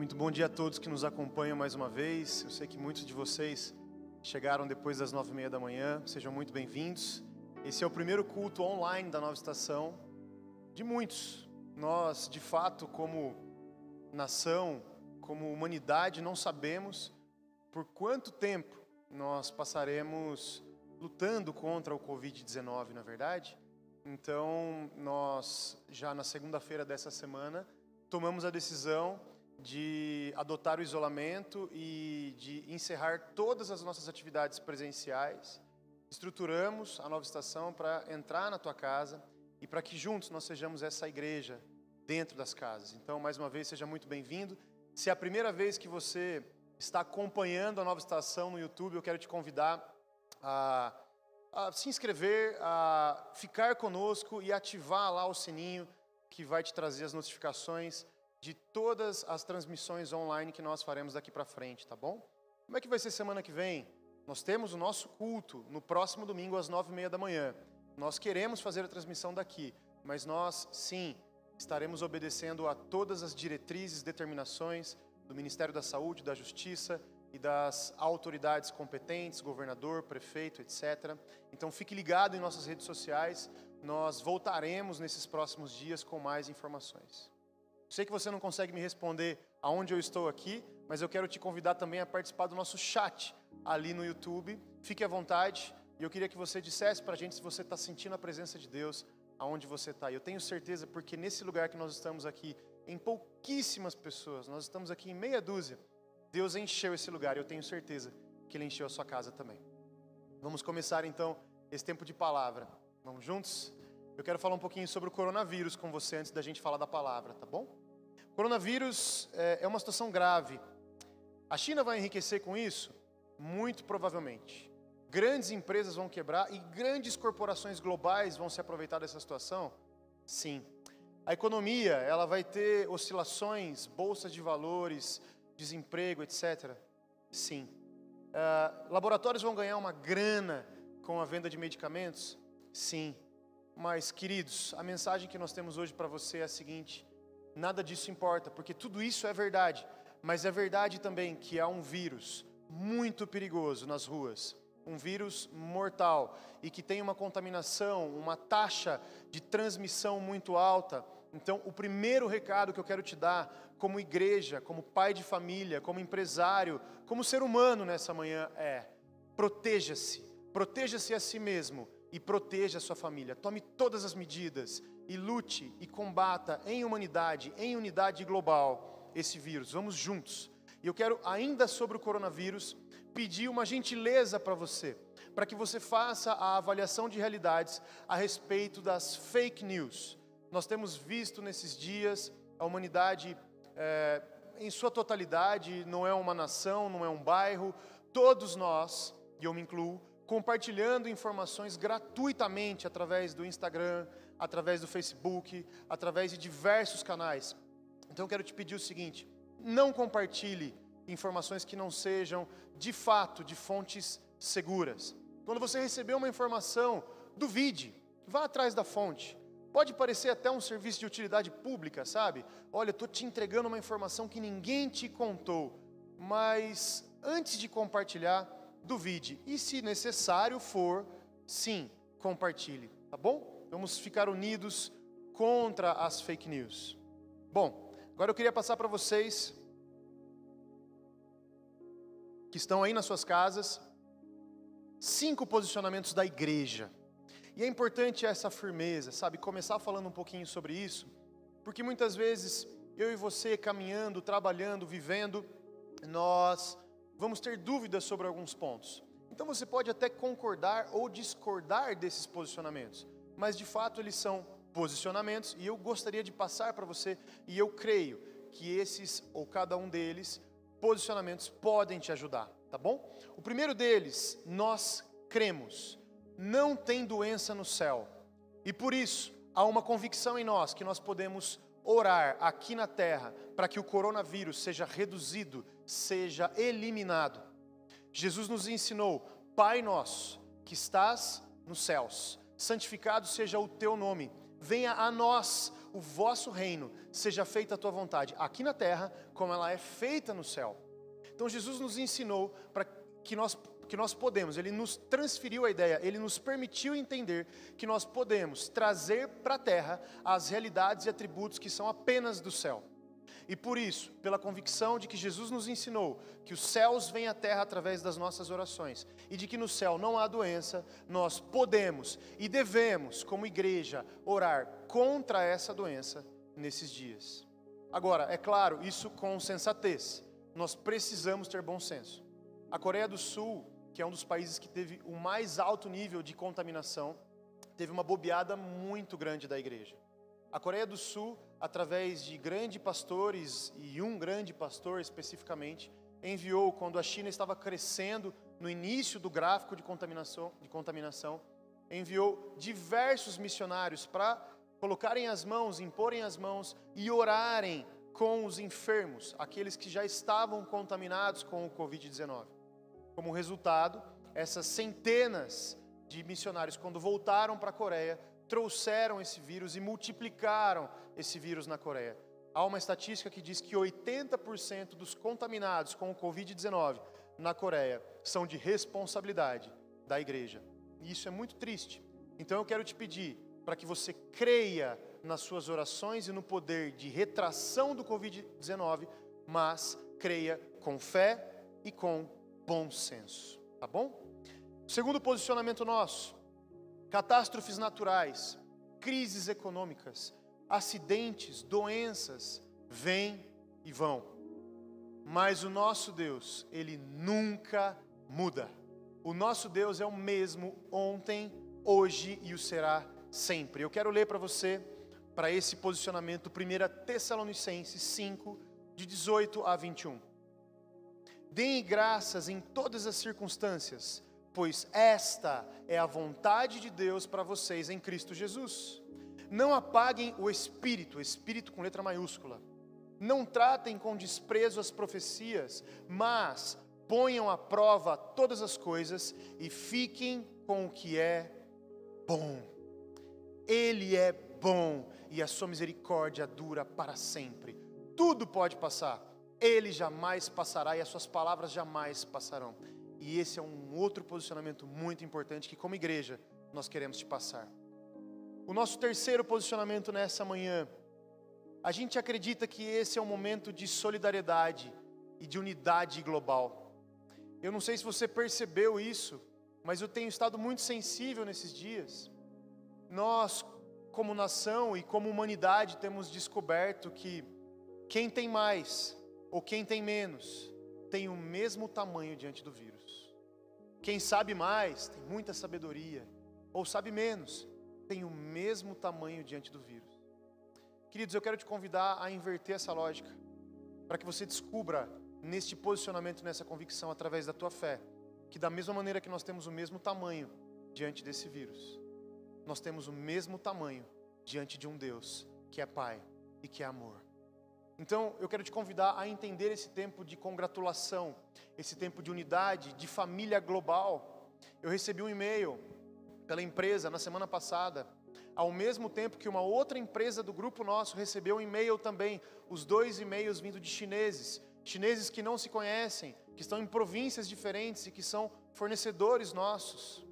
Muito bom dia a todos que nos acompanham mais uma vez. Eu sei que muitos de vocês chegaram depois das nove e meia da manhã. Sejam muito bem-vindos. Esse é o primeiro culto online da nova estação de muitos. Nós, de fato, como nação, como humanidade, não sabemos por quanto tempo nós passaremos lutando contra o Covid-19, na é verdade. Então, nós já na segunda-feira dessa semana tomamos a decisão de adotar o isolamento e de encerrar todas as nossas atividades presenciais. Estruturamos a nova estação para entrar na tua casa e para que juntos nós sejamos essa igreja dentro das casas. Então, mais uma vez, seja muito bem-vindo. Se é a primeira vez que você está acompanhando a nova estação no YouTube, eu quero te convidar a, a se inscrever, a ficar conosco e ativar lá o sininho que vai te trazer as notificações de todas as transmissões online que nós faremos daqui para frente, tá bom? Como é que vai ser semana que vem? Nós temos o nosso culto no próximo domingo às nove e meia da manhã. Nós queremos fazer a transmissão daqui, mas nós, sim, estaremos obedecendo a todas as diretrizes, determinações do Ministério da Saúde, da Justiça e das autoridades competentes, governador, prefeito, etc. Então fique ligado em nossas redes sociais, nós voltaremos nesses próximos dias com mais informações. Sei que você não consegue me responder aonde eu estou aqui, mas eu quero te convidar também a participar do nosso chat ali no YouTube. Fique à vontade e eu queria que você dissesse para a gente se você está sentindo a presença de Deus aonde você está. Eu tenho certeza, porque nesse lugar que nós estamos aqui, em pouquíssimas pessoas, nós estamos aqui em meia dúzia, Deus encheu esse lugar e eu tenho certeza que Ele encheu a sua casa também. Vamos começar então esse tempo de palavra. Vamos juntos? Eu quero falar um pouquinho sobre o coronavírus com você antes da gente falar da palavra, tá bom? Coronavírus é, é uma situação grave. A China vai enriquecer com isso? Muito provavelmente. Grandes empresas vão quebrar e grandes corporações globais vão se aproveitar dessa situação? Sim. A economia, ela vai ter oscilações, bolsas de valores, desemprego, etc. Sim. Uh, laboratórios vão ganhar uma grana com a venda de medicamentos? Sim. Mas, queridos, a mensagem que nós temos hoje para você é a seguinte: nada disso importa, porque tudo isso é verdade, mas é verdade também que há um vírus muito perigoso nas ruas, um vírus mortal e que tem uma contaminação, uma taxa de transmissão muito alta. Então, o primeiro recado que eu quero te dar, como igreja, como pai de família, como empresário, como ser humano nessa manhã, é: proteja-se, proteja-se a si mesmo e proteja a sua família. Tome todas as medidas e lute e combata em humanidade, em unidade global, esse vírus. Vamos juntos. E eu quero, ainda sobre o coronavírus, pedir uma gentileza para você, para que você faça a avaliação de realidades a respeito das fake news. Nós temos visto nesses dias a humanidade é, em sua totalidade, não é uma nação, não é um bairro, todos nós, e eu me incluo, compartilhando informações gratuitamente através do Instagram, através do Facebook, através de diversos canais. Então eu quero te pedir o seguinte: não compartilhe informações que não sejam de fato de fontes seguras. Quando você receber uma informação, duvide, vá atrás da fonte. Pode parecer até um serviço de utilidade pública, sabe? Olha, estou te entregando uma informação que ninguém te contou, mas antes de compartilhar, duvide. E se necessário for, sim, compartilhe, tá bom? Vamos ficar unidos contra as fake news. Bom, agora eu queria passar para vocês que estão aí nas suas casas cinco posicionamentos da igreja. E é importante essa firmeza, sabe? Começar falando um pouquinho sobre isso, porque muitas vezes eu e você caminhando, trabalhando, vivendo, nós vamos ter dúvidas sobre alguns pontos. Então você pode até concordar ou discordar desses posicionamentos, mas de fato eles são posicionamentos e eu gostaria de passar para você e eu creio que esses ou cada um deles posicionamentos podem te ajudar, tá bom? O primeiro deles, nós cremos, não tem doença no céu. E por isso há uma convicção em nós que nós podemos orar aqui na terra para que o coronavírus seja reduzido, seja eliminado. Jesus nos ensinou: Pai nosso, que estás nos céus, santificado seja o teu nome, venha a nós o vosso reino, seja feita a tua vontade, aqui na terra, como ela é feita no céu. Então Jesus nos ensinou para que nós que nós podemos, ele nos transferiu a ideia, ele nos permitiu entender que nós podemos trazer para a terra as realidades e atributos que são apenas do céu. E por isso, pela convicção de que Jesus nos ensinou que os céus vêm à terra através das nossas orações e de que no céu não há doença, nós podemos e devemos, como igreja, orar contra essa doença nesses dias. Agora, é claro, isso com sensatez. Nós precisamos ter bom senso. A Coreia do Sul, que é um dos países que teve o mais alto nível de contaminação, teve uma bobeada muito grande da igreja. A Coreia do Sul, através de grandes pastores, e um grande pastor especificamente, enviou, quando a China estava crescendo no início do gráfico de contaminação, de contaminação enviou diversos missionários para colocarem as mãos, imporem as mãos e orarem com os enfermos, aqueles que já estavam contaminados com o Covid-19. Como resultado, essas centenas de missionários, quando voltaram para a Coreia, trouxeram esse vírus e multiplicaram esse vírus na Coreia. Há uma estatística que diz que 80% dos contaminados com o Covid-19 na Coreia são de responsabilidade da igreja. E isso é muito triste. Então eu quero te pedir para que você creia nas suas orações e no poder de retração do Covid-19, mas creia com fé e com bom senso. Tá bom? Segundo posicionamento nosso, catástrofes naturais, crises econômicas, acidentes, doenças vêm e vão. Mas o nosso Deus, ele nunca muda. O nosso Deus é o mesmo ontem, hoje e o será sempre. Eu quero ler para você, para esse posicionamento, 1 Tessalonicenses 5, de 18 a 21. Deem graças em todas as circunstâncias, pois esta é a vontade de Deus para vocês em Cristo Jesus. Não apaguem o espírito, espírito com letra maiúscula. Não tratem com desprezo as profecias, mas ponham à prova todas as coisas e fiquem com o que é bom. Ele é bom e a sua misericórdia dura para sempre. Tudo pode passar, ele jamais passará e as suas palavras jamais passarão. E esse é um outro posicionamento muito importante que, como igreja, nós queremos te passar. O nosso terceiro posicionamento nessa manhã, a gente acredita que esse é um momento de solidariedade e de unidade global. Eu não sei se você percebeu isso, mas eu tenho estado muito sensível nesses dias. Nós, como nação e como humanidade, temos descoberto que quem tem mais ou quem tem menos tem o mesmo tamanho diante do vírus. Quem sabe mais tem muita sabedoria, ou sabe menos, tem o mesmo tamanho diante do vírus. Queridos, eu quero te convidar a inverter essa lógica, para que você descubra neste posicionamento, nessa convicção, através da tua fé, que da mesma maneira que nós temos o mesmo tamanho diante desse vírus, nós temos o mesmo tamanho diante de um Deus que é Pai e que é amor. Então, eu quero te convidar a entender esse tempo de congratulação, esse tempo de unidade, de família global. Eu recebi um e-mail pela empresa na semana passada, ao mesmo tempo que uma outra empresa do grupo nosso recebeu um e-mail também, os dois e-mails vindo de chineses, chineses que não se conhecem, que estão em províncias diferentes e que são fornecedores nossos.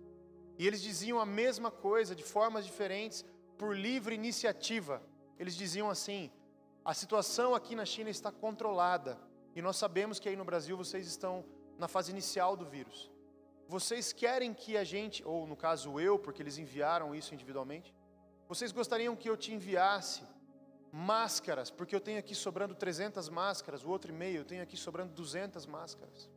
E eles diziam a mesma coisa de formas diferentes, por livre iniciativa. Eles diziam assim: a situação aqui na China está controlada e nós sabemos que aí no Brasil vocês estão na fase inicial do vírus. Vocês querem que a gente, ou no caso eu, porque eles enviaram isso individualmente, vocês gostariam que eu te enviasse máscaras, porque eu tenho aqui sobrando 300 máscaras, o outro e-mail eu tenho aqui sobrando 200 máscaras.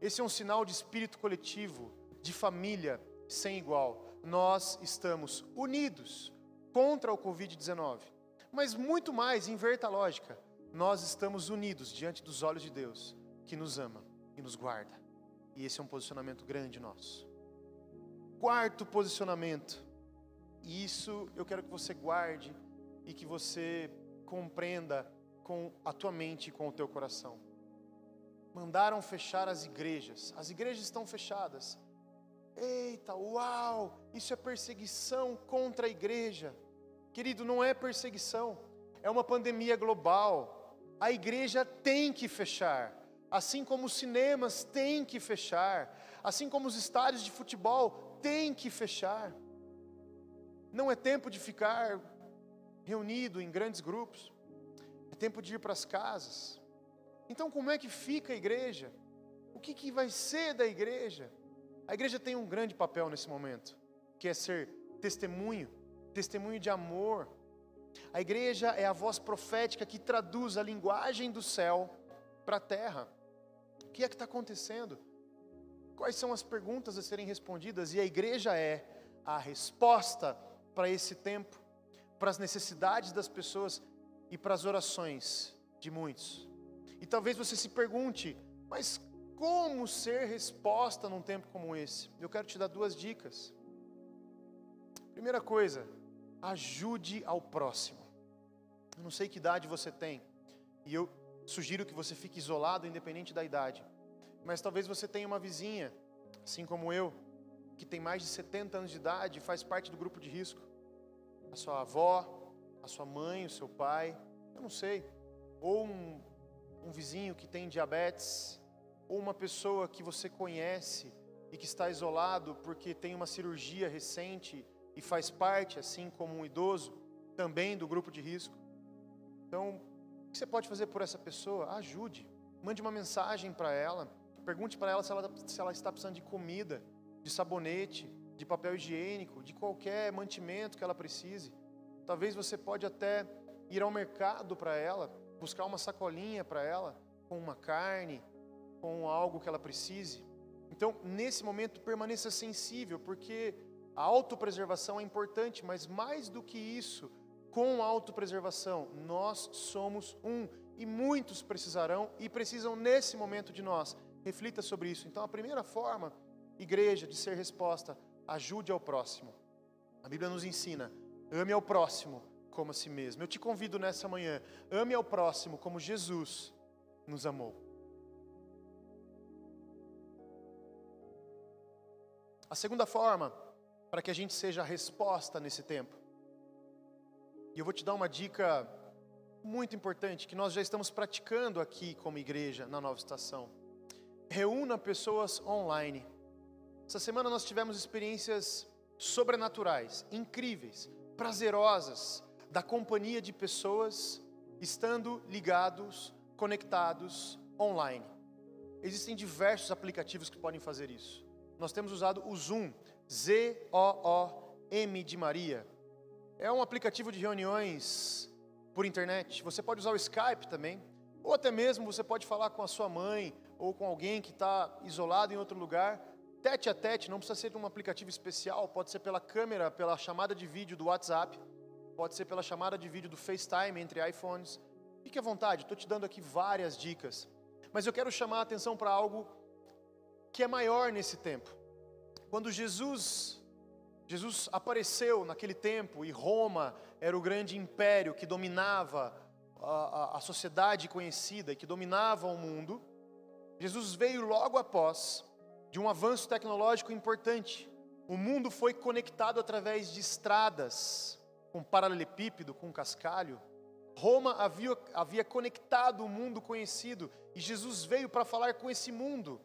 Esse é um sinal de espírito coletivo, de família sem igual. Nós estamos unidos contra o Covid-19. Mas muito mais, inverta a lógica. Nós estamos unidos diante dos olhos de Deus, que nos ama e nos guarda. E esse é um posicionamento grande nosso. Quarto posicionamento. E isso eu quero que você guarde e que você compreenda com a tua mente e com o teu coração. Mandaram fechar as igrejas. As igrejas estão fechadas. Eita, uau! Isso é perseguição contra a igreja. Querido, não é perseguição, é uma pandemia global. A igreja tem que fechar, assim como os cinemas têm que fechar, assim como os estádios de futebol têm que fechar. Não é tempo de ficar reunido em grandes grupos, é tempo de ir para as casas. Então, como é que fica a igreja? O que, que vai ser da igreja? A igreja tem um grande papel nesse momento, que é ser testemunho, testemunho de amor. A igreja é a voz profética que traduz a linguagem do céu para a terra. O que é que está acontecendo? Quais são as perguntas a serem respondidas? E a igreja é a resposta para esse tempo, para as necessidades das pessoas e para as orações de muitos. E talvez você se pergunte, mas como ser resposta num tempo como esse? Eu quero te dar duas dicas. Primeira coisa, ajude ao próximo. Eu não sei que idade você tem, e eu sugiro que você fique isolado, independente da idade. Mas talvez você tenha uma vizinha, assim como eu, que tem mais de 70 anos de idade e faz parte do grupo de risco. A sua avó, a sua mãe, o seu pai, eu não sei. Ou um, um vizinho que tem diabetes, ou uma pessoa que você conhece e que está isolado porque tem uma cirurgia recente e faz parte, assim como um idoso, também do grupo de risco. Então, o que você pode fazer por essa pessoa? Ajude. Mande uma mensagem para ela. Pergunte para ela se, ela se ela está precisando de comida, de sabonete, de papel higiênico, de qualquer mantimento que ela precise. Talvez você pode até ir ao mercado para ela, buscar uma sacolinha para ela, com uma carne, com algo que ela precise. Então, nesse momento, permaneça sensível, porque a autopreservação é importante, mas mais do que isso, com a autopreservação, nós somos um e muitos precisarão e precisam nesse momento de nós. Reflita sobre isso. Então, a primeira forma, igreja, de ser resposta, ajude ao próximo. A Bíblia nos ensina: ame ao próximo como a si mesmo. Eu te convido nessa manhã, ame ao próximo como Jesus nos amou. A segunda forma, para que a gente seja a resposta nesse tempo. E eu vou te dar uma dica muito importante que nós já estamos praticando aqui como igreja na nova estação. Reúna pessoas online. Essa semana nós tivemos experiências sobrenaturais, incríveis, prazerosas, da companhia de pessoas estando ligados, conectados online. Existem diversos aplicativos que podem fazer isso. Nós temos usado o Zoom, Z-O-O-M de Maria. É um aplicativo de reuniões por internet. Você pode usar o Skype também, ou até mesmo você pode falar com a sua mãe ou com alguém que está isolado em outro lugar, tete a tete. Não precisa ser um aplicativo especial, pode ser pela câmera, pela chamada de vídeo do WhatsApp, pode ser pela chamada de vídeo do FaceTime entre iPhones. Fique à vontade, estou te dando aqui várias dicas. Mas eu quero chamar a atenção para algo que é maior nesse tempo. Quando Jesus Jesus apareceu naquele tempo e Roma era o grande império que dominava a, a, a sociedade conhecida e que dominava o mundo. Jesus veio logo após de um avanço tecnológico importante. O mundo foi conectado através de estradas, com paralelepípedo, com cascalho. Roma havia, havia conectado o mundo conhecido e Jesus veio para falar com esse mundo.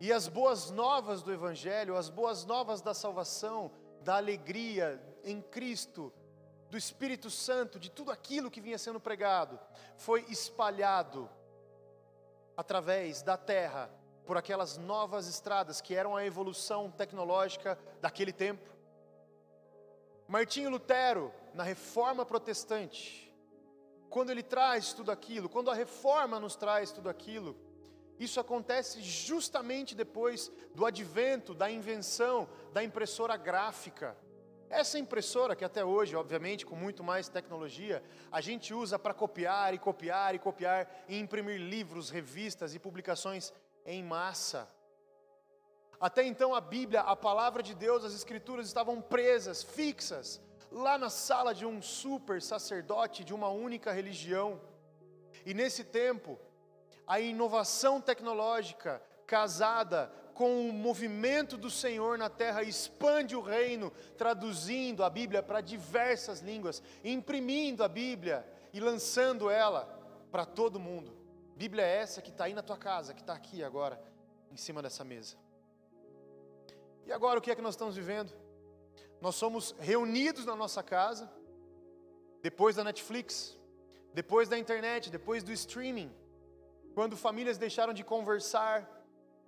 E as boas novas do Evangelho, as boas novas da salvação, da alegria em Cristo, do Espírito Santo, de tudo aquilo que vinha sendo pregado, foi espalhado através da terra por aquelas novas estradas que eram a evolução tecnológica daquele tempo. Martinho Lutero, na reforma protestante, quando ele traz tudo aquilo, quando a reforma nos traz tudo aquilo, isso acontece justamente depois do advento, da invenção da impressora gráfica. Essa impressora, que até hoje, obviamente, com muito mais tecnologia, a gente usa para copiar e copiar e copiar e imprimir livros, revistas e publicações em massa. Até então, a Bíblia, a palavra de Deus, as Escrituras estavam presas, fixas, lá na sala de um super sacerdote de uma única religião. E nesse tempo, a inovação tecnológica casada com o movimento do Senhor na terra, expande o reino, traduzindo a Bíblia para diversas línguas, imprimindo a Bíblia e lançando ela para todo mundo. Bíblia é essa que está aí na tua casa, que está aqui agora, em cima dessa mesa. E agora o que é que nós estamos vivendo? Nós somos reunidos na nossa casa, depois da Netflix, depois da internet, depois do streaming, quando famílias deixaram de conversar,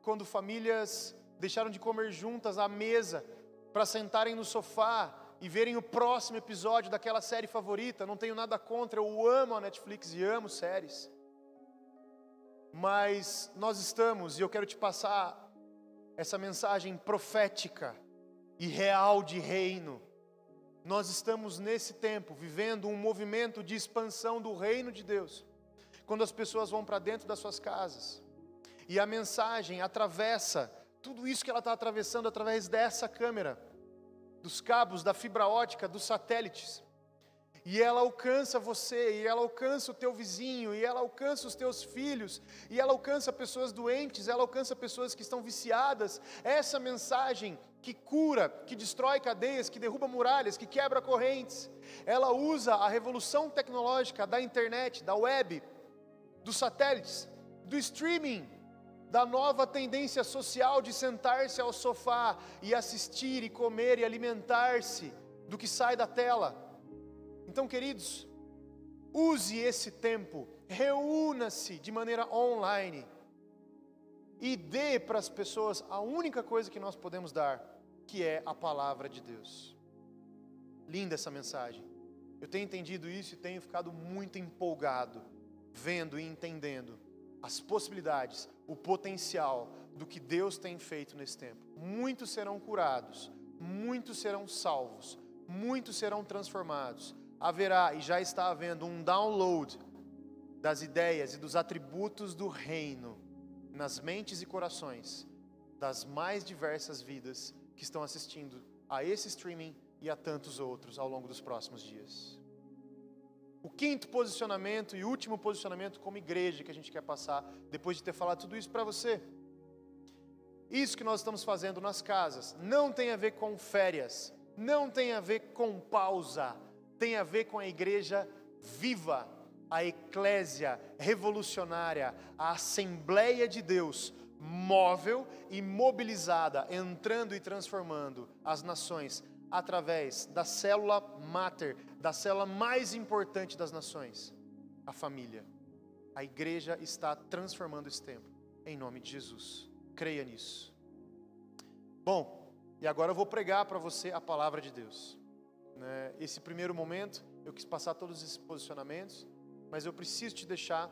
quando famílias deixaram de comer juntas à mesa para sentarem no sofá e verem o próximo episódio daquela série favorita. Não tenho nada contra, eu amo a Netflix e amo séries. Mas nós estamos, e eu quero te passar essa mensagem profética e real de reino. Nós estamos nesse tempo vivendo um movimento de expansão do reino de Deus. Quando as pessoas vão para dentro das suas casas, e a mensagem atravessa tudo isso que ela está atravessando através dessa câmera, dos cabos, da fibra ótica, dos satélites. E ela alcança você, e ela alcança o teu vizinho, e ela alcança os teus filhos, e ela alcança pessoas doentes, ela alcança pessoas que estão viciadas. Essa mensagem que cura, que destrói cadeias, que derruba muralhas, que quebra correntes, ela usa a revolução tecnológica da internet, da web, dos satélites, do streaming, da nova tendência social de sentar-se ao sofá e assistir e comer e alimentar-se do que sai da tela. Então, queridos, use esse tempo, reúna-se de maneira online e dê para as pessoas a única coisa que nós podemos dar, que é a palavra de Deus. Linda essa mensagem. Eu tenho entendido isso e tenho ficado muito empolgado, vendo e entendendo as possibilidades, o potencial do que Deus tem feito nesse tempo. Muitos serão curados, muitos serão salvos, muitos serão transformados. Haverá e já está havendo um download das ideias e dos atributos do reino nas mentes e corações das mais diversas vidas que estão assistindo a esse streaming e a tantos outros ao longo dos próximos dias. O quinto posicionamento e último posicionamento como igreja que a gente quer passar, depois de ter falado tudo isso para você. Isso que nós estamos fazendo nas casas não tem a ver com férias, não tem a ver com pausa, tem a ver com a igreja viva, a eclésia revolucionária, a Assembleia de Deus, móvel e mobilizada, entrando e transformando as nações através da célula máter, da célula mais importante das nações, a família. A igreja está transformando esse tempo, em nome de Jesus. Creia nisso. Bom, e agora eu vou pregar para você a palavra de Deus. Né? Esse primeiro momento, eu quis passar todos esses posicionamentos, mas eu preciso te deixar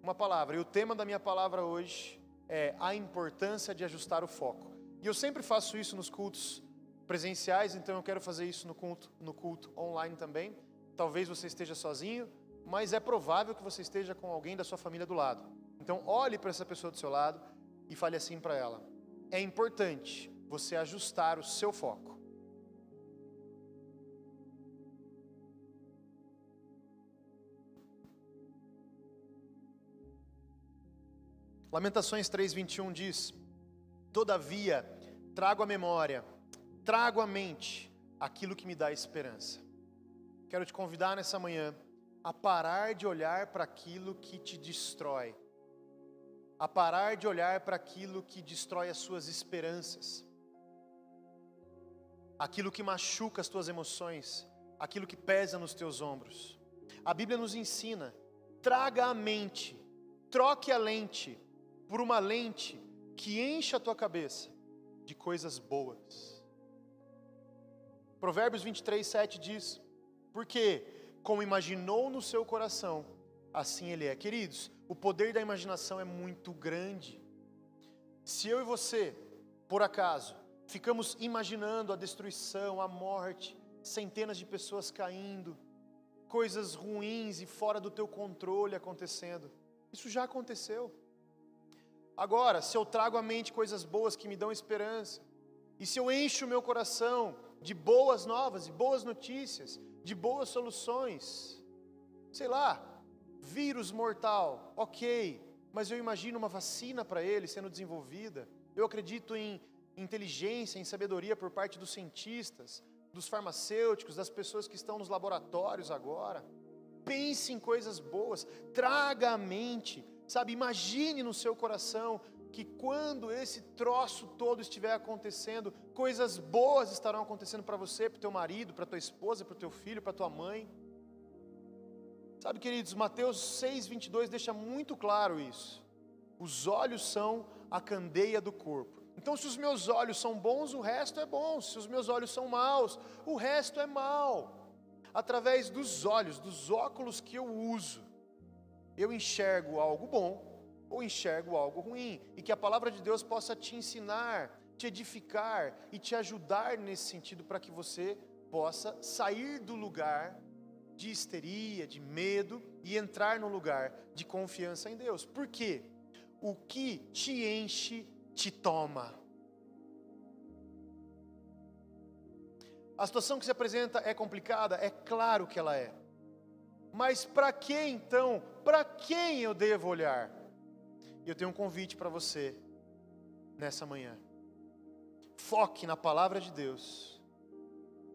uma palavra. E o tema da minha palavra hoje é a importância de ajustar o foco. E eu sempre faço isso nos cultos presenciais, então eu quero fazer isso no culto, no culto online também. Talvez você esteja sozinho, mas é provável que você esteja com alguém da sua família do lado. Então olhe para essa pessoa do seu lado e fale assim para ela: é importante você ajustar o seu foco. Lamentações 3:21 diz: Todavia, trago à memória trago à mente aquilo que me dá esperança. Quero te convidar nessa manhã a parar de olhar para aquilo que te destrói, a parar de olhar para aquilo que destrói as suas esperanças, aquilo que machuca as tuas emoções, aquilo que pesa nos teus ombros. A Bíblia nos ensina: traga a mente, troque a lente por uma lente que encha a tua cabeça de coisas boas. Provérbios 23, 7 diz: Porque, como imaginou no seu coração, assim ele é. Queridos, o poder da imaginação é muito grande. Se eu e você, por acaso, ficamos imaginando a destruição, a morte, centenas de pessoas caindo, coisas ruins e fora do teu controle acontecendo, isso já aconteceu. Agora, se eu trago à mente coisas boas que me dão esperança, e se eu encho o meu coração de boas novas, de boas notícias, de boas soluções. Sei lá, vírus mortal, ok, mas eu imagino uma vacina para ele sendo desenvolvida. Eu acredito em inteligência, em sabedoria por parte dos cientistas, dos farmacêuticos, das pessoas que estão nos laboratórios agora. Pense em coisas boas, traga à mente, sabe? Imagine no seu coração que quando esse troço todo estiver acontecendo, coisas boas estarão acontecendo para você, para o teu marido, para tua esposa, para o teu filho, para tua mãe. Sabe, queridos, Mateus 6:22 deixa muito claro isso. Os olhos são a candeia do corpo. Então, se os meus olhos são bons, o resto é bom. Se os meus olhos são maus, o resto é mal. Através dos olhos, dos óculos que eu uso, eu enxergo algo bom ou enxergo algo ruim, e que a palavra de Deus possa te ensinar, te edificar e te ajudar nesse sentido para que você possa sair do lugar de histeria, de medo e entrar no lugar de confiança em Deus. Por quê? O que te enche, te toma. A situação que se apresenta é complicada? É claro que ela é. Mas para que então? Para quem eu devo olhar? E eu tenho um convite para você nessa manhã. Foque na palavra de Deus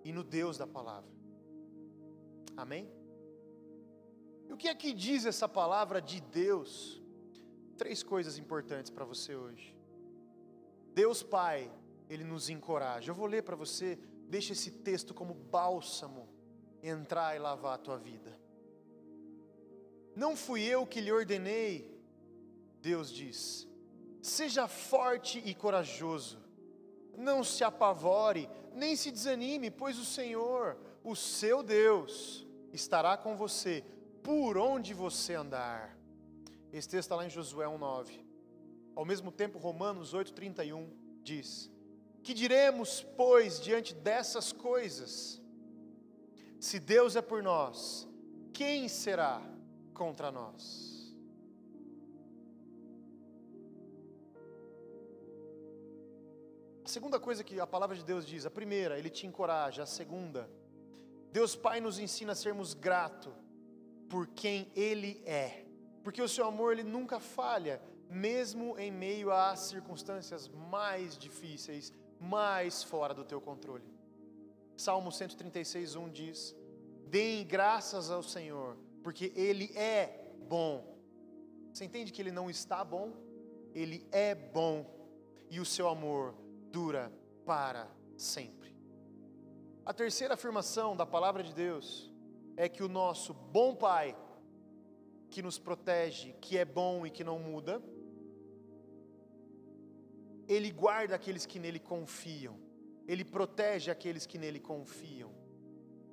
e no Deus da palavra. Amém? E o que é que diz essa palavra de Deus? Três coisas importantes para você hoje. Deus Pai, Ele nos encoraja. Eu vou ler para você, deixa esse texto como bálsamo entrar e lavar a tua vida. Não fui eu que lhe ordenei, Deus diz: seja forte e corajoso, não se apavore, nem se desanime, pois o Senhor, o seu Deus, estará com você por onde você andar. Esse texto está lá em Josué 1,9. Ao mesmo tempo, Romanos 8,31 diz: Que diremos, pois, diante dessas coisas? Se Deus é por nós, quem será contra nós? Segunda coisa que a palavra de Deus diz, a primeira, ele te encoraja, a segunda, Deus Pai nos ensina a sermos gratos por quem Ele é, porque o seu amor ele nunca falha, mesmo em meio às circunstâncias mais difíceis, mais fora do teu controle. Salmo 136, 1 diz: Deem graças ao Senhor, porque Ele é bom. Você entende que Ele não está bom? Ele é bom, e o seu amor dura para sempre. A terceira afirmação da palavra de Deus é que o nosso bom Pai, que nos protege, que é bom e que não muda, Ele guarda aqueles que nele confiam, Ele protege aqueles que nele confiam.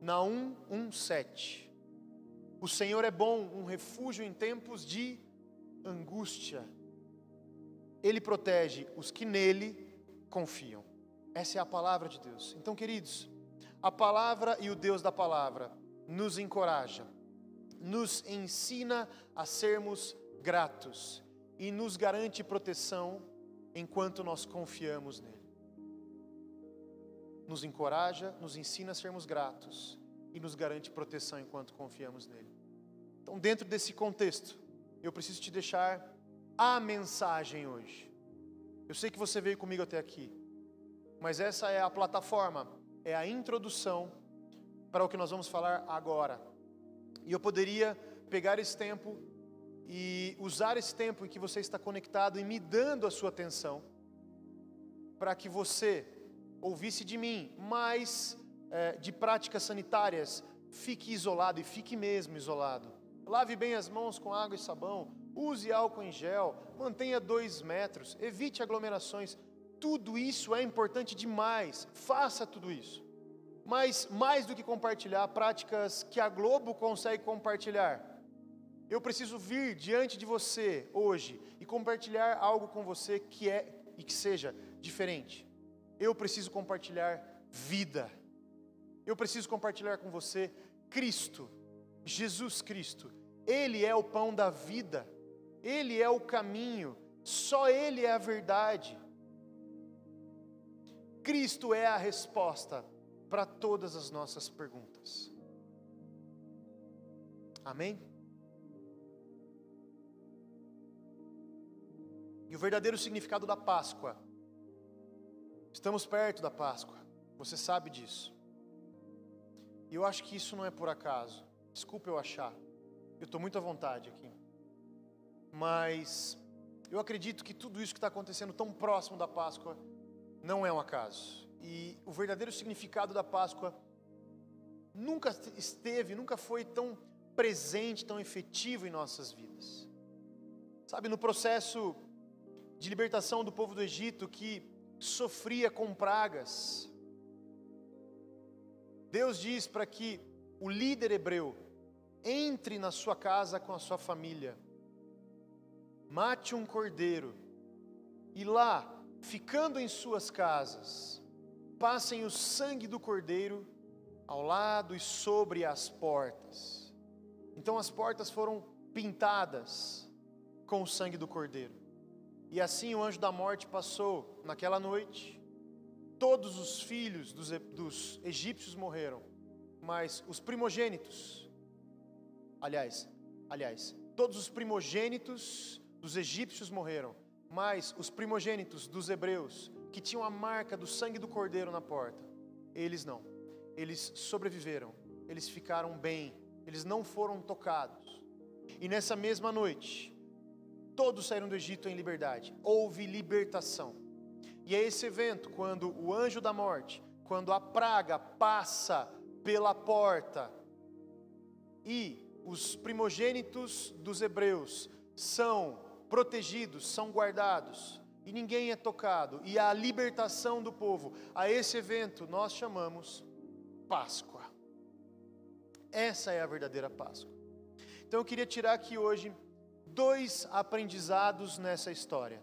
Naum 1,7 O Senhor é bom, um refúgio em tempos de angústia. Ele protege os que nele confiam. Essa é a palavra de Deus. Então, queridos, a palavra e o Deus da palavra nos encoraja, nos ensina a sermos gratos e nos garante proteção enquanto nós confiamos nele. Nos encoraja, nos ensina a sermos gratos e nos garante proteção enquanto confiamos nele. Então, dentro desse contexto, eu preciso te deixar a mensagem hoje. Eu sei que você veio comigo até aqui, mas essa é a plataforma, é a introdução para o que nós vamos falar agora. E eu poderia pegar esse tempo e usar esse tempo em que você está conectado e me dando a sua atenção, para que você ouvisse de mim mais é, de práticas sanitárias, fique isolado e fique mesmo isolado. Lave bem as mãos com água e sabão, use álcool em gel, mantenha dois metros, evite aglomerações. Tudo isso é importante demais. Faça tudo isso. Mas mais do que compartilhar práticas que a Globo consegue compartilhar, eu preciso vir diante de você hoje e compartilhar algo com você que é e que seja diferente. Eu preciso compartilhar vida. Eu preciso compartilhar com você Cristo, Jesus Cristo. Ele é o pão da vida. Ele é o caminho, só Ele é a verdade. Cristo é a resposta para todas as nossas perguntas. Amém? E o verdadeiro significado da Páscoa Estamos perto da Páscoa, você sabe disso. E eu acho que isso não é por acaso. Desculpa eu achar. Eu estou muito à vontade aqui. Mas eu acredito que tudo isso que está acontecendo tão próximo da Páscoa não é um acaso. E o verdadeiro significado da Páscoa nunca esteve, nunca foi tão presente, tão efetivo em nossas vidas. Sabe, no processo de libertação do povo do Egito que sofria com pragas, Deus diz para que o líder hebreu entre na sua casa com a sua família, mate um cordeiro e lá, ficando em suas casas, passem o sangue do cordeiro ao lado e sobre as portas. Então as portas foram pintadas com o sangue do cordeiro. E assim o anjo da morte passou naquela noite. Todos os filhos dos, dos egípcios morreram, mas os primogênitos, aliás, aliás, todos os primogênitos dos egípcios morreram, mas os primogênitos dos hebreus, que tinham a marca do sangue do cordeiro na porta, eles não. Eles sobreviveram, eles ficaram bem, eles não foram tocados. E nessa mesma noite, todos saíram do Egito em liberdade. Houve libertação. E é esse evento, quando o anjo da morte, quando a praga passa pela porta e os primogênitos dos hebreus são protegidos, são guardados e ninguém é tocado, e a libertação do povo, a esse evento nós chamamos Páscoa. Essa é a verdadeira Páscoa. Então eu queria tirar aqui hoje dois aprendizados nessa história.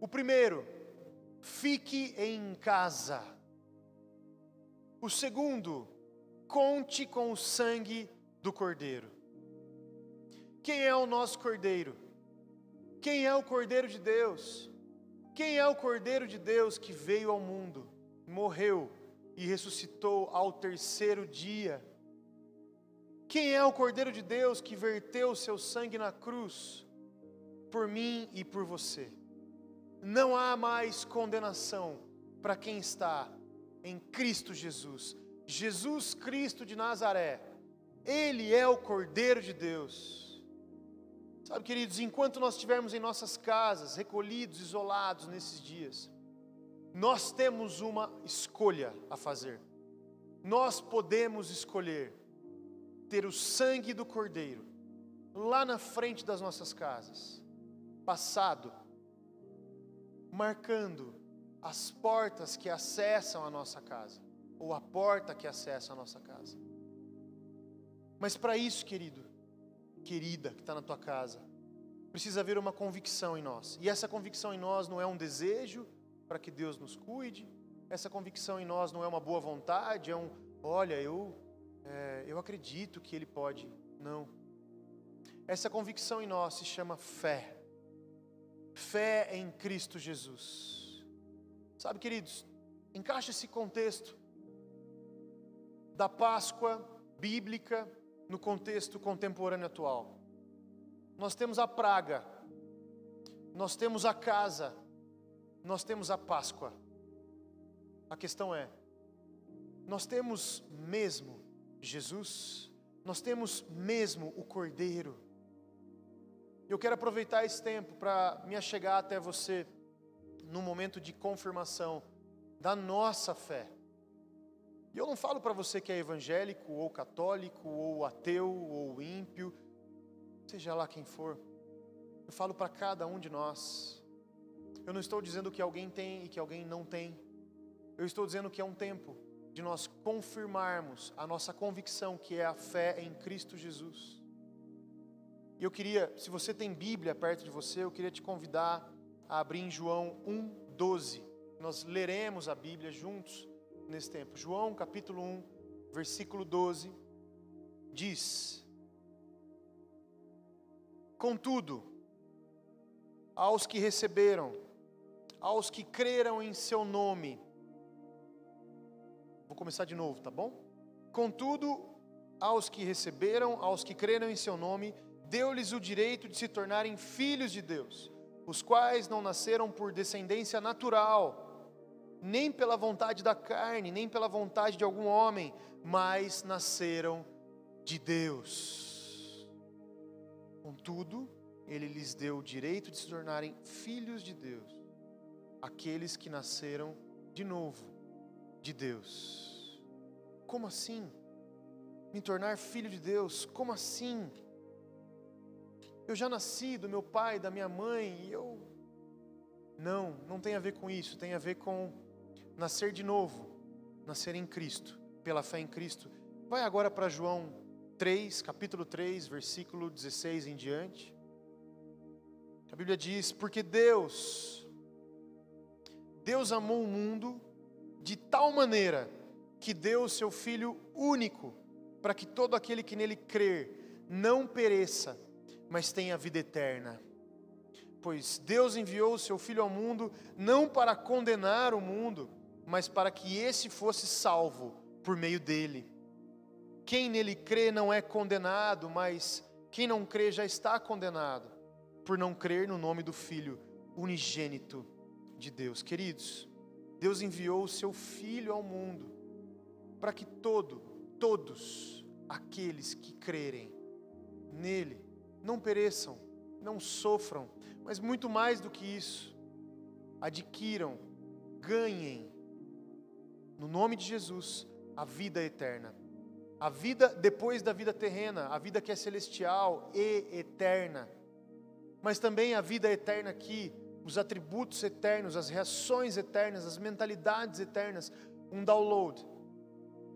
O primeiro, fique em casa. O segundo, conte com o sangue do Cordeiro. Quem é o nosso Cordeiro? Quem é o Cordeiro de Deus? Quem é o Cordeiro de Deus que veio ao mundo, morreu e ressuscitou ao terceiro dia? Quem é o Cordeiro de Deus que verteu o seu sangue na cruz por mim e por você? Não há mais condenação para quem está em Cristo Jesus. Jesus Cristo de Nazaré, Ele é o Cordeiro de Deus. Sabe, queridos, enquanto nós estivermos em nossas casas, recolhidos, isolados nesses dias, nós temos uma escolha a fazer. Nós podemos escolher ter o sangue do Cordeiro lá na frente das nossas casas, passado, marcando as portas que acessam a nossa casa, ou a porta que acessa a nossa casa. Mas para isso, querido, querida que está na tua casa, precisa haver uma convicção em nós, e essa convicção em nós não é um desejo para que Deus nos cuide, essa convicção em nós não é uma boa vontade, é um, olha, eu é, eu acredito que Ele pode. Não. Essa convicção em nós se chama fé. Fé em Cristo Jesus. Sabe, queridos, encaixa esse contexto da Páscoa bíblica no contexto contemporâneo atual. Nós temos a praga, nós temos a casa, nós temos a Páscoa. A questão é, nós temos mesmo Jesus, nós temos mesmo o Cordeiro. Eu quero aproveitar esse tempo para me achegar até você num momento de confirmação da nossa fé. E eu não falo para você que é evangélico, ou católico, ou ateu, ou ímpio, seja lá quem for. Eu falo para cada um de nós. Eu não estou dizendo que alguém tem e que alguém não tem. Eu estou dizendo que é um tempo de nós confirmarmos a nossa convicção que é a fé em Cristo Jesus. E eu queria, se você tem Bíblia perto de você, eu queria te convidar a abrir em João 1:12. Nós leremos a Bíblia juntos nesse tempo. João capítulo 1, versículo 12 diz: Contudo, aos que receberam, aos que creram em seu nome, Vou começar de novo, tá bom? Contudo, aos que receberam, aos que creram em seu nome, deu-lhes o direito de se tornarem filhos de Deus, os quais não nasceram por descendência natural, nem pela vontade da carne, nem pela vontade de algum homem, mas nasceram de Deus. Contudo, ele lhes deu o direito de se tornarem filhos de Deus, aqueles que nasceram de novo de Deus. Como assim? Me tornar filho de Deus? Como assim? Eu já nasci do meu pai, da minha mãe, e eu. Não, não tem a ver com isso, tem a ver com nascer de novo, nascer em Cristo, pela fé em Cristo. Vai agora para João 3, capítulo 3, versículo 16 em diante. A Bíblia diz: Porque Deus, Deus amou o mundo de tal maneira que deu o seu Filho único, para que todo aquele que nele crer não pereça, mas tenha vida eterna. Pois Deus enviou o seu Filho ao mundo não para condenar o mundo, mas para que esse fosse salvo por meio dele. Quem nele crê não é condenado, mas quem não crê já está condenado, por não crer no nome do Filho unigênito de Deus. Queridos, Deus enviou o seu Filho ao mundo para que todo, todos aqueles que crerem nele não pereçam, não sofram, mas muito mais do que isso, adquiram, ganhem no nome de Jesus, a vida eterna. A vida depois da vida terrena, a vida que é celestial e eterna. Mas também a vida eterna aqui, os atributos eternos, as reações eternas, as mentalidades eternas, um download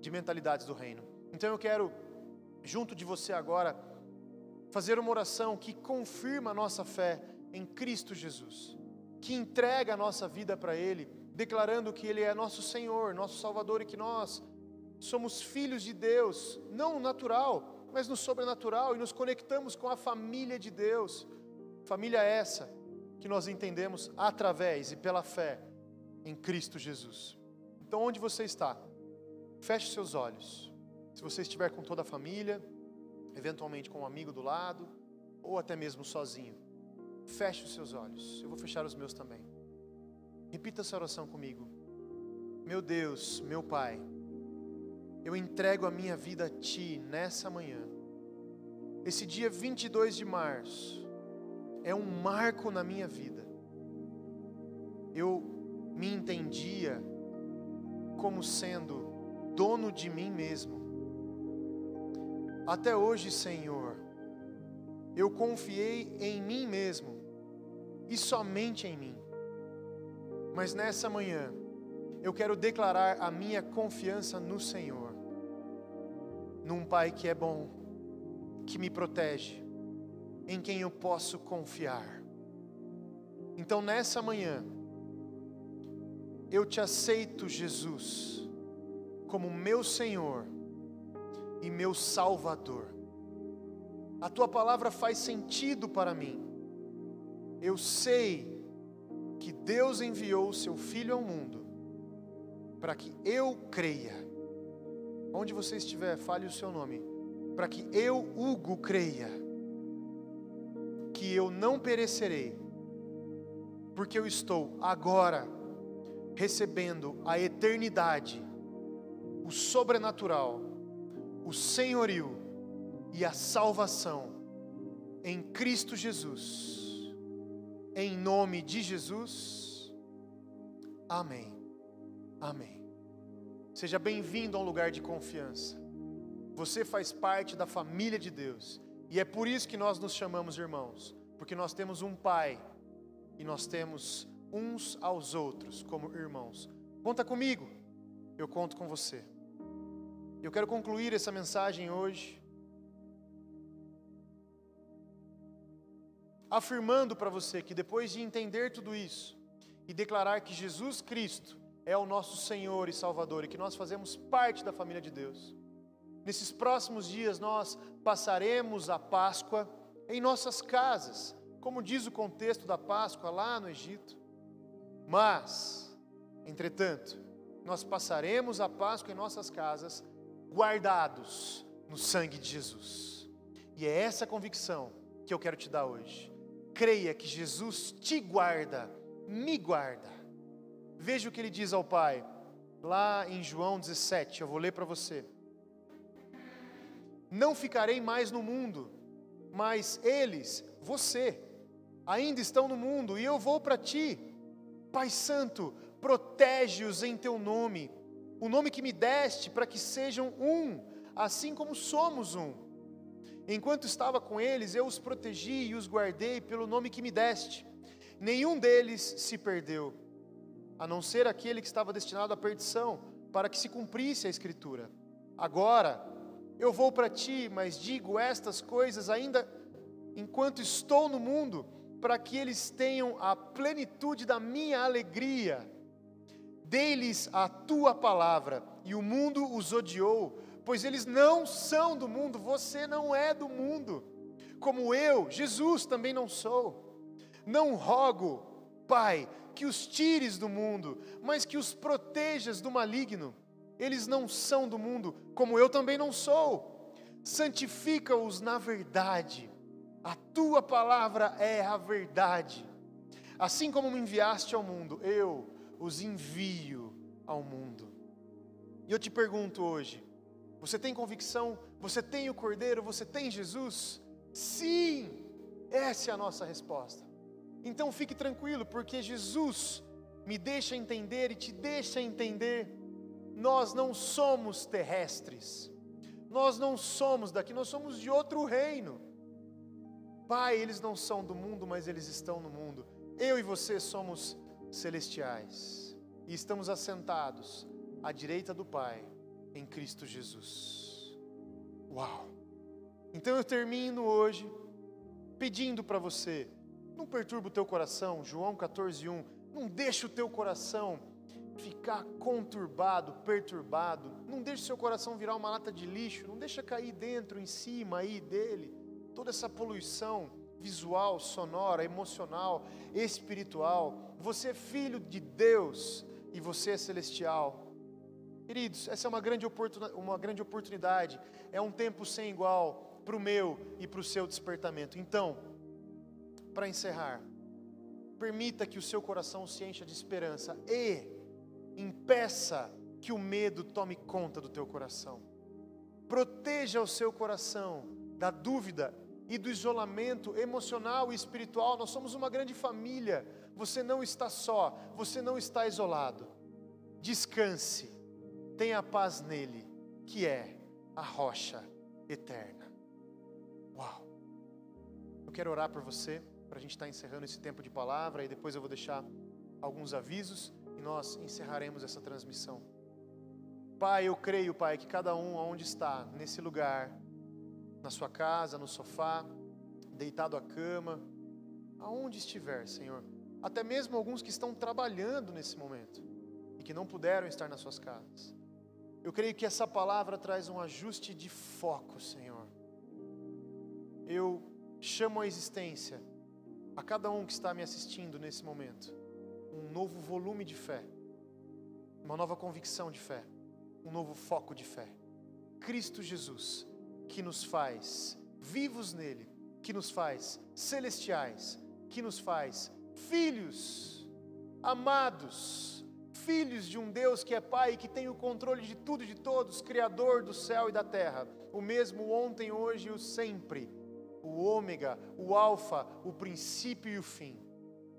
de mentalidades do reino. Então eu quero, junto de você agora, fazer uma oração que confirma a nossa fé em Cristo Jesus, que entrega a nossa vida para Ele declarando que Ele é nosso Senhor, nosso Salvador e que nós somos filhos de Deus, não no natural, mas no sobrenatural e nos conectamos com a família de Deus. Família essa que nós entendemos através e pela fé em Cristo Jesus. Então, onde você está? Feche seus olhos. Se você estiver com toda a família, eventualmente com um amigo do lado, ou até mesmo sozinho, feche os seus olhos. Eu vou fechar os meus também. Repita essa oração comigo. Meu Deus, meu Pai, eu entrego a minha vida a Ti nessa manhã. Esse dia 22 de março é um marco na minha vida. Eu me entendia como sendo dono de mim mesmo. Até hoje, Senhor, eu confiei em mim mesmo e somente em mim. Mas nessa manhã, eu quero declarar a minha confiança no Senhor, num Pai que é bom, que me protege, em quem eu posso confiar. Então nessa manhã, eu te aceito, Jesus, como meu Senhor e meu Salvador. A tua palavra faz sentido para mim. Eu sei que Deus enviou o seu Filho ao mundo para que eu creia. Onde você estiver, fale o seu nome. Para que eu, Hugo, creia que eu não perecerei, porque eu estou agora recebendo a eternidade, o sobrenatural, o senhorio e a salvação em Cristo Jesus em nome de Jesus. Amém. Amém. Seja bem-vindo a um lugar de confiança. Você faz parte da família de Deus. E é por isso que nós nos chamamos irmãos, porque nós temos um Pai e nós temos uns aos outros como irmãos. Conta comigo, eu conto com você. Eu quero concluir essa mensagem hoje afirmando para você que depois de entender tudo isso e declarar que Jesus Cristo é o nosso Senhor e Salvador e que nós fazemos parte da família de Deus, nesses próximos dias nós passaremos a Páscoa em nossas casas, como diz o contexto da Páscoa lá no Egito. Mas, entretanto, nós passaremos a Páscoa em nossas casas guardados no sangue de Jesus. E é essa convicção que eu quero te dar hoje creia que Jesus te guarda, me guarda, Veja o que ele diz ao Pai, lá em João 17, eu vou ler para você. Não ficarei mais no mundo, mas eles, você, ainda estão no mundo e eu vou para ti. Pai Santo, protege-os em teu nome, o nome que me deste, para que sejam um, assim como somos um. Enquanto estava com eles, eu os protegi e os guardei pelo nome que me deste. Nenhum deles se perdeu, a não ser aquele que estava destinado à perdição, para que se cumprisse a Escritura. Agora, eu vou para ti, mas digo estas coisas ainda enquanto estou no mundo, para que eles tenham a plenitude da minha alegria. Dei-lhes a tua palavra, e o mundo os odiou, pois eles não são do mundo, você não é do mundo, como eu, Jesus, também não sou. Não rogo, Pai, que os tires do mundo, mas que os protejas do maligno. Eles não são do mundo, como eu também não sou. Santifica-os na verdade. A tua palavra é a verdade. Assim como me enviaste ao mundo, eu os envio ao mundo. E eu te pergunto hoje: você tem convicção? Você tem o Cordeiro? Você tem Jesus? Sim, essa é a nossa resposta. Então fique tranquilo, porque Jesus me deixa entender e te deixa entender. Nós não somos terrestres, nós não somos daqui, nós somos de outro reino. Pai, eles não são do mundo, mas eles estão no mundo. Eu e você somos celestiais e estamos assentados à direita do Pai em Cristo Jesus. Uau! Então eu termino hoje pedindo para você, não perturba o teu coração, João 14:1, não deixe o teu coração ficar conturbado, perturbado, não deixe o seu coração virar uma lata de lixo, não deixa cair dentro, em cima aí dele, toda essa poluição visual, sonora, emocional, espiritual. Você é filho de Deus e você é celestial. Queridos, essa é uma grande, uma grande oportunidade, é um tempo sem igual para o meu e para o seu despertamento. Então, para encerrar, permita que o seu coração se encha de esperança e impeça que o medo tome conta do teu coração. Proteja o seu coração da dúvida e do isolamento emocional e espiritual. Nós somos uma grande família. Você não está só, você não está isolado. Descanse tenha paz nele, que é a rocha eterna. Uau! Eu quero orar por você, para a gente estar encerrando esse tempo de palavra, e depois eu vou deixar alguns avisos e nós encerraremos essa transmissão. Pai, eu creio, Pai, que cada um onde está, nesse lugar, na sua casa, no sofá, deitado à cama, aonde estiver, Senhor, até mesmo alguns que estão trabalhando nesse momento e que não puderam estar nas suas casas. Eu creio que essa palavra traz um ajuste de foco, Senhor. Eu chamo a existência a cada um que está me assistindo nesse momento um novo volume de fé, uma nova convicção de fé, um novo foco de fé. Cristo Jesus, que nos faz vivos nele, que nos faz celestiais, que nos faz filhos, amados, filhos de um Deus que é Pai e que tem o controle de tudo e de todos, Criador do céu e da terra, o mesmo ontem, hoje e o sempre, o Ômega, o Alfa, o princípio e o fim.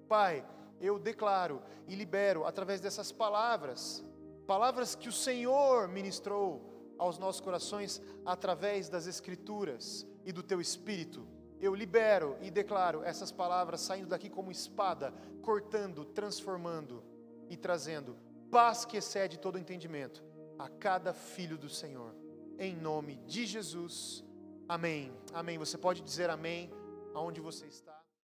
Pai, eu declaro e libero através dessas palavras, palavras que o Senhor ministrou aos nossos corações através das Escrituras e do Teu Espírito. Eu libero e declaro essas palavras saindo daqui como espada, cortando, transformando e trazendo paz que excede todo entendimento a cada filho do Senhor. Em nome de Jesus. Amém. Amém. Você pode dizer amém aonde você está.